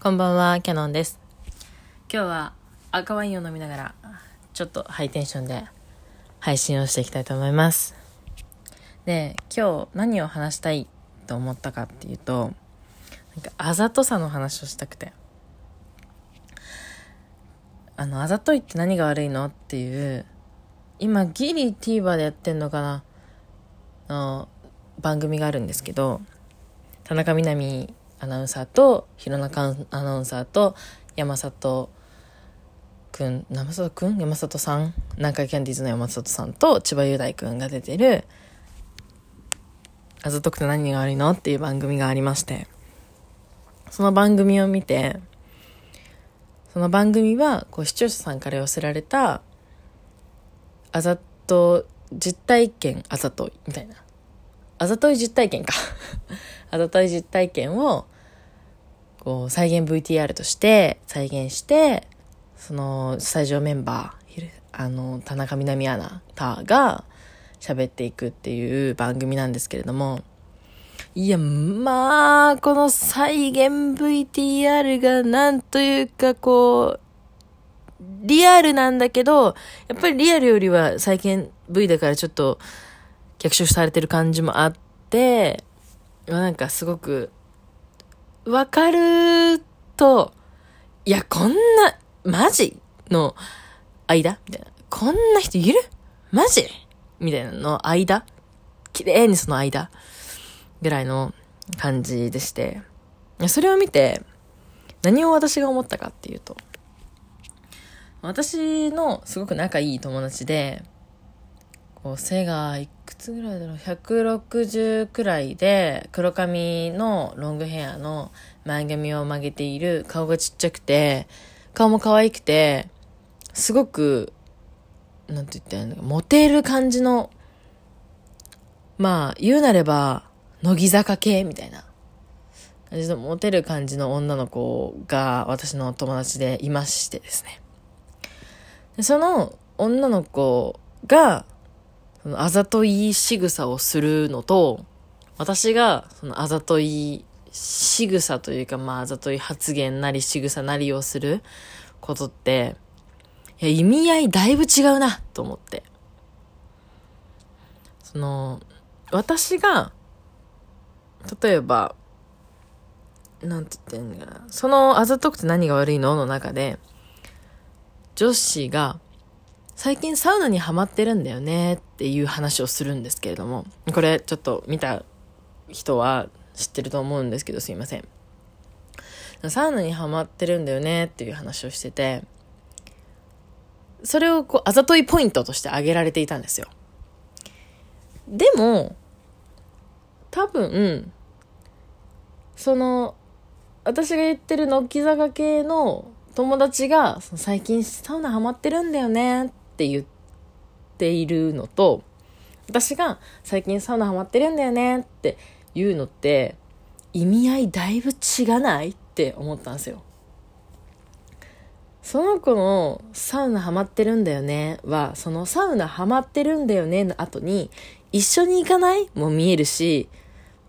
こんばんは、キャノンです。今日は赤ワインを飲みながら、ちょっとハイテンションで配信をしていきたいと思います。で、今日何を話したいと思ったかっていうと、なんかあざとさの話をしたくて。あの、あざといって何が悪いのっていう、今ギリ TVer でやってんのかなの番組があるんですけど、田中みな実アナウンサーと弘中アナウンサーと山里くん山里くん？山里さん？南海キャンディーズの山里さんと千葉雄大くんが出てる「あざとくて何が悪いの?」っていう番組がありまして。その番組を見てその番組はこう視聴者さんから寄せられたあざと実体験あざといみたいな。あざとい実体験か。あざとい実体験をこう再現 VTR として再現してそのスタジオメンバーあの田中みな実アナタが喋っていくっていう番組なんですけれどもいやまあこの再現 VTR がなんというかこうリアルなんだけどやっぱりリアルよりは再現 V だからちょっと脚色されてる感じもあってなんかすごく、わかると、いや、こんな、マジの間？みたいな。こんな人いる？マジ？みたいなの間？綺麗にその間？ぐらいの感じでして。それを見て、何を私が思ったかっていうと、私のすごく仲いい友達で、こう背がいくつぐらいだろう。160くらいで黒髪のロングヘアの前髪を曲げている顔がちっちゃくて顔も可愛くてすごくなんて言ったらいいのモテる感じのまあ言うなれば乃木坂系みたいな。感じのモテる感じの女の子が私の友達でいましてですね。でその女の子がそのあざとい仕草をするのと、私がそのあざとい仕草というか、まああざとい発言なり仕草なりをすることって、いや、意味合いだいぶ違うな、と思って。その、私が、例えば、なんて言ってんのかな。そのあざとくて何が悪いの？の中で、女子が、最近サウナにハマってるんだよねっていう話をするんですけれども、これちょっと見た人は知ってると思うんですけどすいません。サウナにハマってるんだよねっていう話をしてて、それをこう、あざといポイントとして挙げられていたんですよ。でも、多分、その、私が言ってる乃木坂系の友達が、最近サウナハマってるんだよねっって言っているのと、私が最近サウナハマってるんだよねって言うのって、意味合いだいぶ違ないって思ったんですよ。その子のサウナハマってるんだよねは、そのサウナハマってるんだよねの後に、一緒に行かない？も見えるし、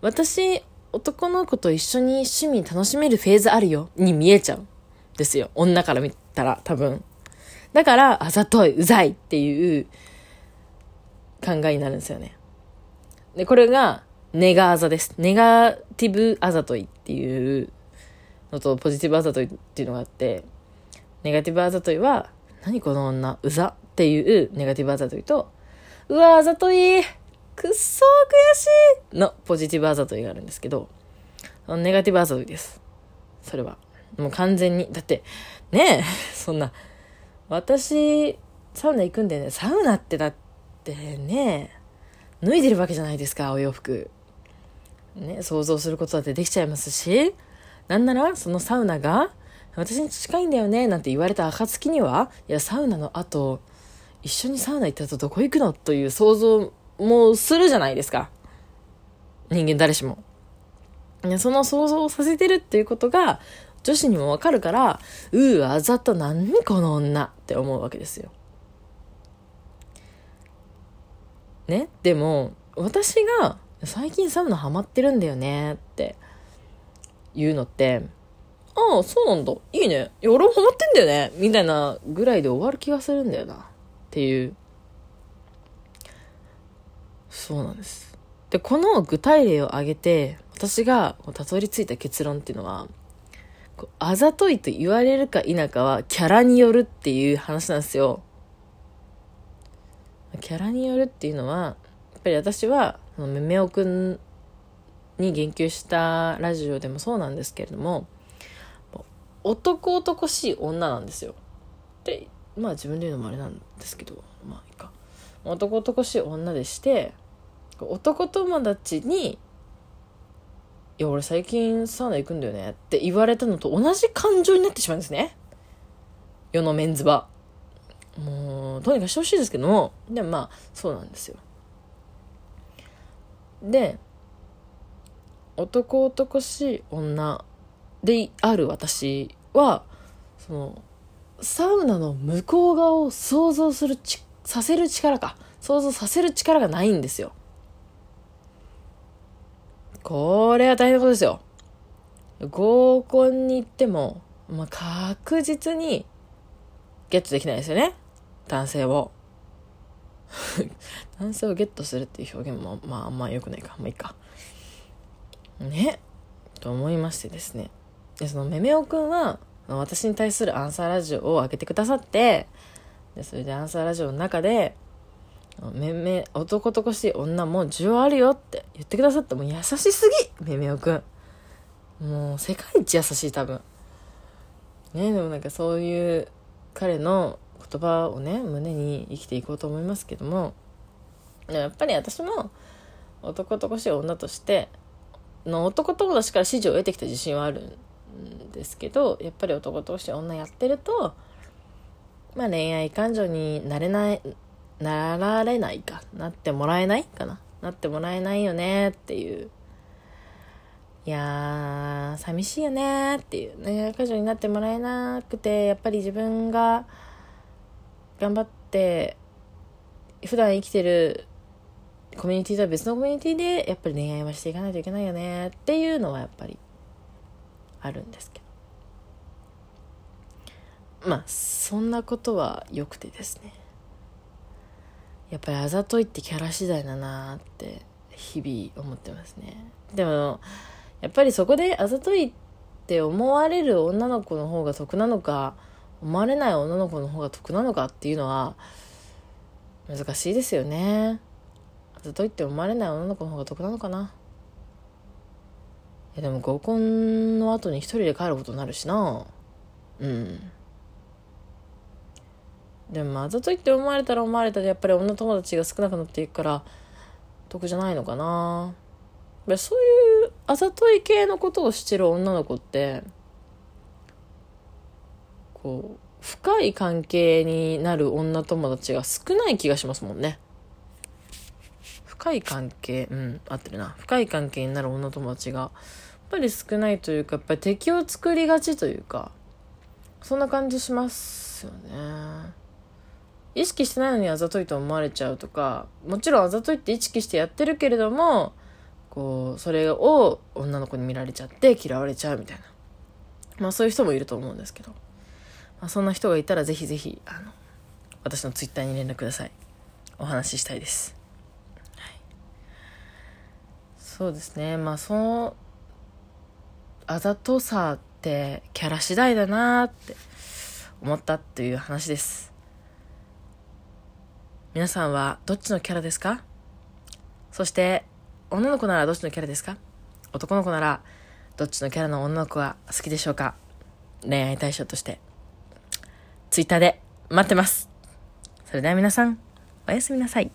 私、男の子と一緒に趣味楽しめるフェーズあるよに見えちゃう。ですよ。女から見たら多分。だから、あざとい、うざいっていう考えになるんですよね。で、これが、ネガあざです。ネガティブあざといっていうのと、ポジティブあざといっていうのがあって、ネガティブあざといは、何この女、うざっていうネガティブあざといと、うわ、あざとい、くっそー悔しいのポジティブあざといがあるんですけど、ネガティブあざといです。それは。もう完全に。だって、ねえ、そんな、私、サウナ行くんだよね。サウナってだってね、脱いでるわけじゃないですか、お洋服。ね、想像することだってできちゃいますし、なんなら、そのサウナが、私に近いんだよね、なんて言われた暁には、いや、サウナの後、一緒にサウナ行った後どこ行くの？という想像もするじゃないですか。人間誰しも。その想像をさせてるっていうことが、女子にもわかるから、うー、あざと何この女って思うわけですよ。ね？でも、私が最近サウナハマってるんだよねっていうのって、ああ、そうなんだ。いいね。いや、俺もハマってんだよね。みたいなぐらいで終わる気がするんだよな。っていう。そうなんです。で、この具体例を挙げて、私がたどり着いた結論っていうのは、あざといと言われるか否かはキャラによるっていう話なんですよ。キャラによるっていうのは、やっぱり私は、めめおくんに言及したラジオでもそうなんですけれども、男男しい女なんですよ。で、まあ自分で言うのもあれなんですけど、まあいいか。男男しい女でして、男友達にいや、俺最近サウナ行くんだよねって言われたのと同じ感情になってしまうんですね。世のメンズは。もう、とにかくしてほしいですけども、でもまあ、そうなんですよ。で、男男しい女である私は、その、サウナの向こう側を想像するち、させる力か。想像させる力がないんですよ。これは大変なことですよ。合コンに行っても、まあ、確実にゲットできないですよね。男性を。男性をゲットするっていう表現も、まあ、あんま良くないか。まあいいか。ね。と思いましてですね。で、そのめめおくんは、私に対するアンサーラジオを開けてくださって、で、それでアンサーラジオの中で、めめ、男とこしい女も需要あるよって言ってくださったもう優しすぎめめおくん。もう世界一優しい多分。ねでもなんかそういう彼の言葉をね、胸に生きていこうと思いますけども、やっぱり私も男とこしい女として、の男友達から支持を得てきた自信はあるんですけど、やっぱり男とこしい女やってると、まあ恋愛感情になれない、なられないか。なってもらえないかな。なってもらえないよねっていう。いやー寂しいよねっていうね。彼女になってもらえなくてやっぱり自分が頑張って普段生きてるコミュニティとは別のコミュニティでやっぱり恋愛はしていかないといけないよねっていうのはやっぱりあるんですけど。まあそんなことはよくてですね。やっぱりあざといってキャラ次第だなって日々思ってますね。でもやっぱりそこであざといって思われる女の子の方が得なのか思われない女の子の方が得なのかっていうのは難しいですよね。あざといって思われない女の子の方が得なのかな。いやでも合コンの後に一人で帰ることになるしな。うん。でもあざといって思われたら思われたでやっぱり女友達が少なくなっていくから得じゃないのかな。そういうあざとい系のことをしてる女の子ってこう深い関係になる女友達が少ない気がしますもんね。深い関係うん合ってるな。深い関係になる女友達がやっぱり少ないというかやっぱり敵を作りがちというかそんな感じしますよね。意識してないのにあざといと思われちゃうとかもちろんあざといって意識してやってるけれどもこうそれを女の子に見られちゃって嫌われちゃうみたいな。まあそういう人もいると思うんですけど、まあ、そんな人がいたらぜひぜひあの私のツイッターに連絡ください。お話ししたいです、はい、そうですね。まあそのあざとさってキャラ次第だなって思ったっていう話です。皆さんはどっちのキャラですか？そして、女の子ならどっちのキャラですか？男の子ならどっちのキャラの女の子が好きでしょうか？恋愛対象として。ツイッターで待ってます。それでは皆さん、おやすみなさい。